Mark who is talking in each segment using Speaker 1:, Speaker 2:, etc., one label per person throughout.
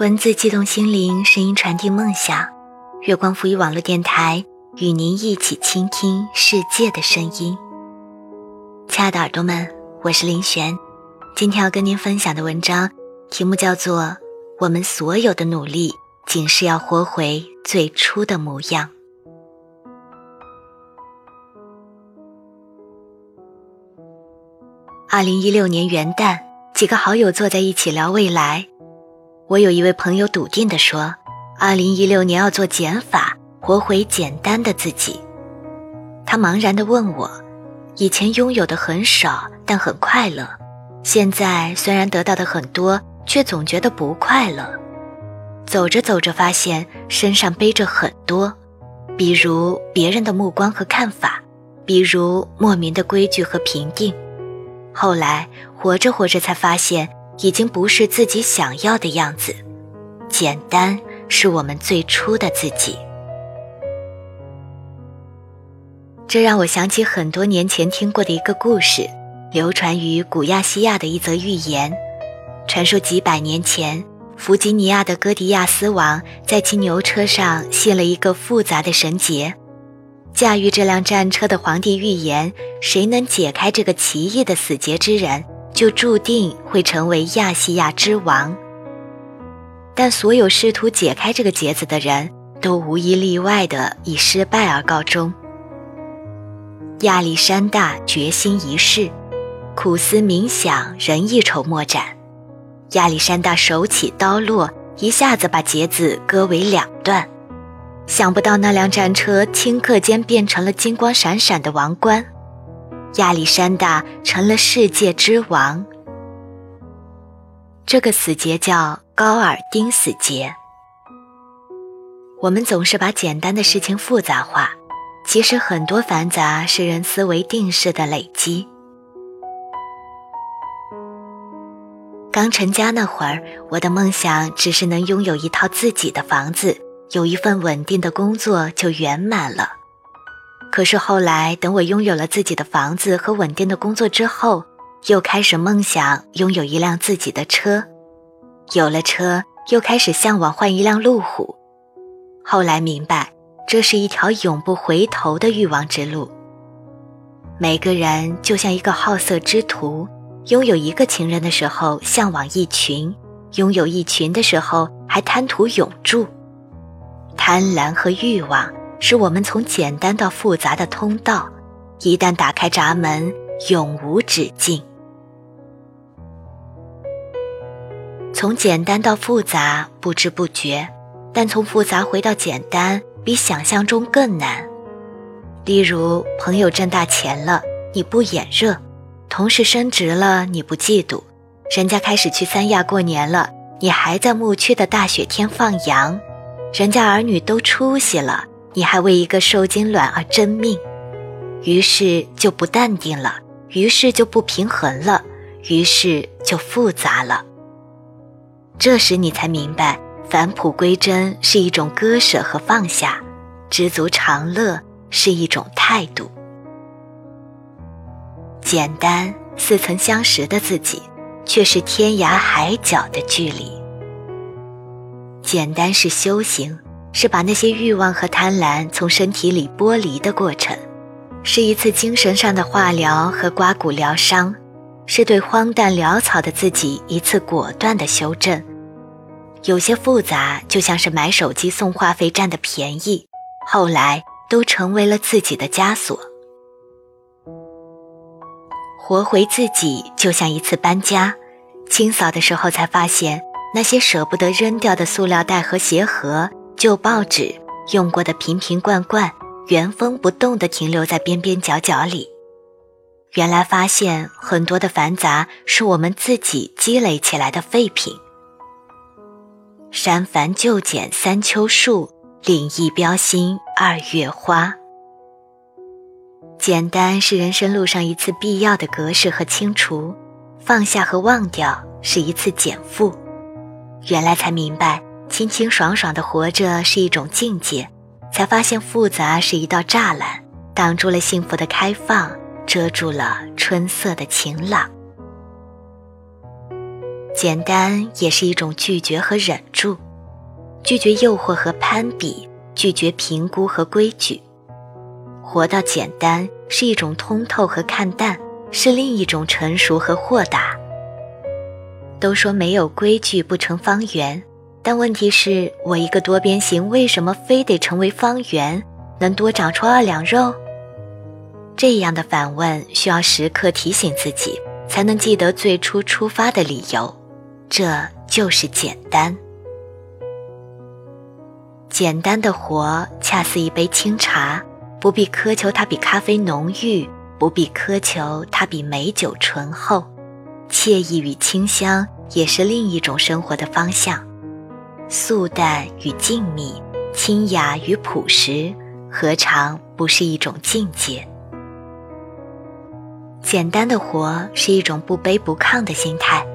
Speaker 1: 文字激动心灵，声音传递梦想。月光赋予网络电台与您一起倾听世界的声音。亲爱的耳朵们，我是林璇，今天要跟您分享的文章题目叫做《我们所有的努力，仅是要活回最初的模样》。二零一六年元旦，几个好友坐在一起聊未来。我有一位朋友笃定地说：“二零一六年要做减法，活回简单的自己。”他茫然地问我：“以前拥有的很少，但很快乐；现在虽然得到的很多，却总觉得不快乐。走着走着，发现身上背着很多，比如别人的目光和看法，比如莫名的规矩和评定。后来活着活着，才发现。”已经不是自己想要的样子，简单是我们最初的自己。这让我想起很多年前听过的一个故事，流传于古亚细亚的一则寓言。传说几百年前，弗吉尼亚的哥迪亚斯王在其牛车上系了一个复杂的绳结，驾驭这辆战车的皇帝预言：谁能解开这个奇异的死结之人。就注定会成为亚细亚之王。但所有试图解开这个结子的人都无一例外的以失败而告终。亚历山大决心一试，苦思冥想仍一筹莫展。亚历山大手起刀落，一下子把结子割为两段。想不到那辆战车顷刻间变成了金光闪闪的王冠。亚历山大成了世界之王。这个死结叫高尔丁死结。我们总是把简单的事情复杂化，其实很多繁杂是人思维定式的累积。刚成家那会儿，我的梦想只是能拥有一套自己的房子，有一份稳定的工作就圆满了。可是后来，等我拥有了自己的房子和稳定的工作之后，又开始梦想拥有一辆自己的车。有了车，又开始向往换一辆路虎。后来明白，这是一条永不回头的欲望之路。每个人就像一个好色之徒，拥有一个情人的时候向往一群，拥有一群的时候还贪图永驻。贪婪和欲望。是我们从简单到复杂的通道，一旦打开闸门，永无止境。从简单到复杂，不知不觉；但从复杂回到简单，比想象中更难。例如，朋友挣大钱了，你不眼热；同事升职了，你不嫉妒；人家开始去三亚过年了，你还在牧区的大雪天放羊；人家儿女都出息了。你还为一个受精卵而争命，于是就不淡定了，于是就不平衡了，于是就复杂了。这时你才明白，返璞归真是一种割舍和放下，知足常乐是一种态度。简单似曾相识的自己，却是天涯海角的距离。简单是修行。是把那些欲望和贪婪从身体里剥离的过程，是一次精神上的化疗和刮骨疗伤，是对荒诞潦草的自己一次果断的修正。有些复杂，就像是买手机送话费占的便宜，后来都成为了自己的枷锁。活回自己，就像一次搬家，清扫的时候才发现，那些舍不得扔掉的塑料袋和鞋盒。旧报纸用过的瓶瓶罐罐，原封不动地停留在边边角角里。原来发现很多的繁杂是我们自己积累起来的废品。删繁就简三秋树，领一标新二月花。简单是人生路上一次必要的格式和清除，放下和忘掉是一次减负。原来才明白。清清爽爽的活着是一种境界，才发现复杂是一道栅栏，挡住了幸福的开放，遮住了春色的晴朗。简单也是一种拒绝和忍住，拒绝诱惑和攀比，拒绝评估和规矩。活到简单是一种通透和看淡，是另一种成熟和豁达。都说没有规矩不成方圆，但问题是我一个多边形为什么非得成为方圆？能多长出二两肉？这样的反问需要时刻提醒自己，才能记得最初出发的理由。这就是简单。简单的活，恰似一杯清茶，不必苛求它比咖啡浓郁，不必苛求它比美酒醇厚。惬意与清香也是另一种生活的方向，素淡与静谧，清雅与朴实，何尝不是一种境界？简单的活是一种不卑不亢的心态，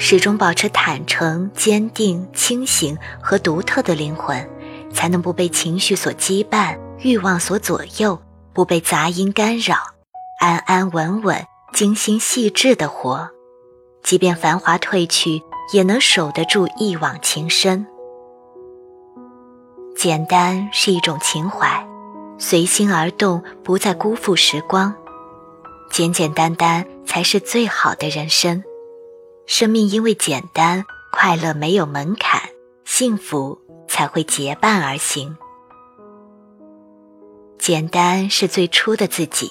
Speaker 1: 始终保持坦诚、坚定、清醒和独特的灵魂，才能不被情绪所羁绊、欲望所左右，不被杂音干扰，安安稳稳、精心细致的活。即便繁华褪去，也能守得住一往情深。简单是一种情怀，随心而动，不再辜负时光。简简单单才是最好的人生。生命因为简单，快乐没有门槛，幸福才会结伴而行。简单是最初的自己，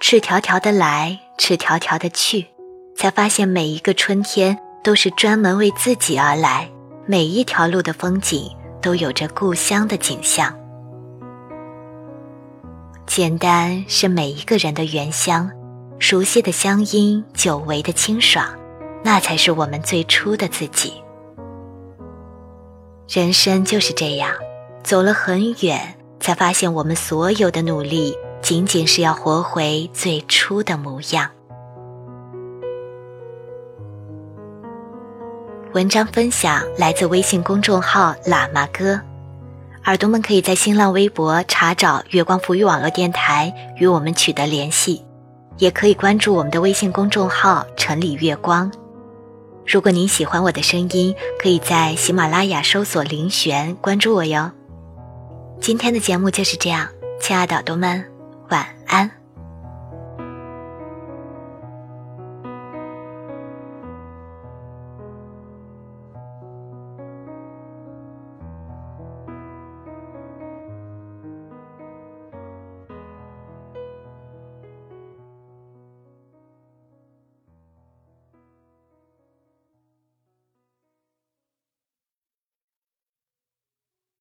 Speaker 1: 赤条条的来，赤条条的去。才发现每一个春天都是专门为自己而来，每一条路的风景都有着故乡的景象。简单是每一个人的原乡，熟悉的乡音，久违的清爽，那才是我们最初的自己。人生就是这样，走了很远，才发现我们所有的努力，仅仅是要活回最初的模样。文章分享来自微信公众号“喇嘛哥”，耳朵们可以在新浪微博查找“月光浮语网络电台”与我们取得联系，也可以关注我们的微信公众号“城里月光”。如果您喜欢我的声音，可以在喜马拉雅搜索“林璇”关注我哟。今天的节目就是这样，亲爱的耳朵们，晚安。